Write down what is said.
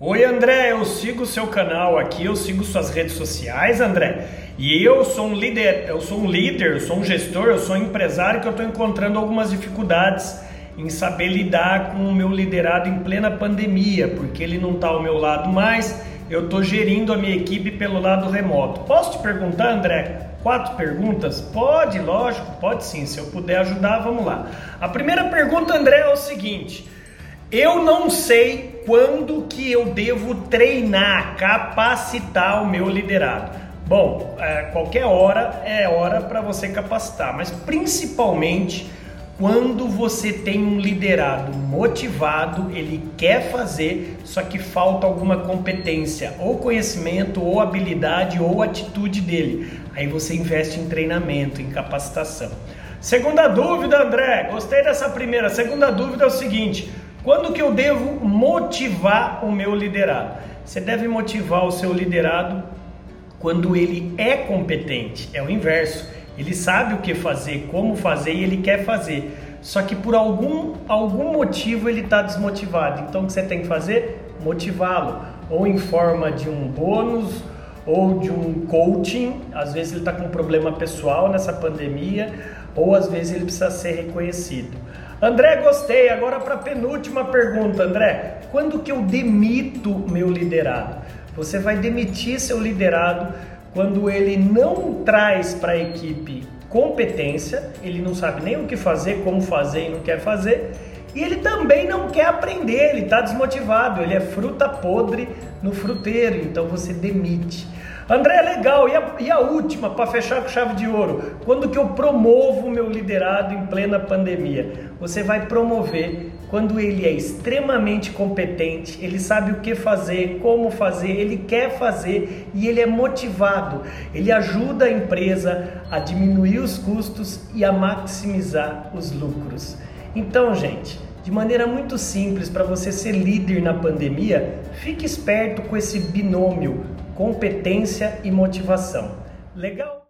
Oi André, eu sigo seu canal aqui, eu sigo suas redes sociais, André. E eu sou um líder, eu sou um líder, eu sou um gestor, eu sou um empresário que eu estou encontrando algumas dificuldades em saber lidar com o meu liderado em plena pandemia, porque ele não está ao meu lado mais, eu estou gerindo a minha equipe pelo lado remoto. Posso te perguntar, André? Quatro perguntas? Pode, lógico, pode sim. Se eu puder ajudar, vamos lá. A primeira pergunta, André, é o seguinte. Eu não sei quando que eu devo treinar, capacitar o meu liderado. Bom, é, qualquer hora é hora para você capacitar, mas principalmente quando você tem um liderado motivado, ele quer fazer, só que falta alguma competência, ou conhecimento, ou habilidade, ou atitude dele. Aí você investe em treinamento, em capacitação. Segunda dúvida, André, gostei dessa primeira. Segunda dúvida é o seguinte: quando que eu devo motivar o meu liderado? Você deve motivar o seu liderado quando ele é competente. É o inverso. Ele sabe o que fazer, como fazer e ele quer fazer. Só que por algum, algum motivo ele está desmotivado. Então o que você tem que fazer? Motivá-lo. Ou em forma de um bônus, ou de um coaching. Às vezes ele está com um problema pessoal nessa pandemia, ou às vezes ele precisa ser reconhecido. André, gostei. Agora para a penúltima pergunta, André. Quando que eu demito meu liderado? Você vai demitir seu liderado quando ele não traz para a equipe competência, ele não sabe nem o que fazer, como fazer e não quer fazer, e ele também não quer aprender, ele está desmotivado, ele é fruta podre no fruteiro, então você demite. André, legal. E a, e a última, para fechar com chave de ouro? Quando que eu promovo o meu liderado em plena pandemia? Você vai promover quando ele é extremamente competente, ele sabe o que fazer, como fazer, ele quer fazer e ele é motivado. Ele ajuda a empresa a diminuir os custos e a maximizar os lucros. Então, gente, de maneira muito simples para você ser líder na pandemia, fique esperto com esse binômio competência e motivação. Legal?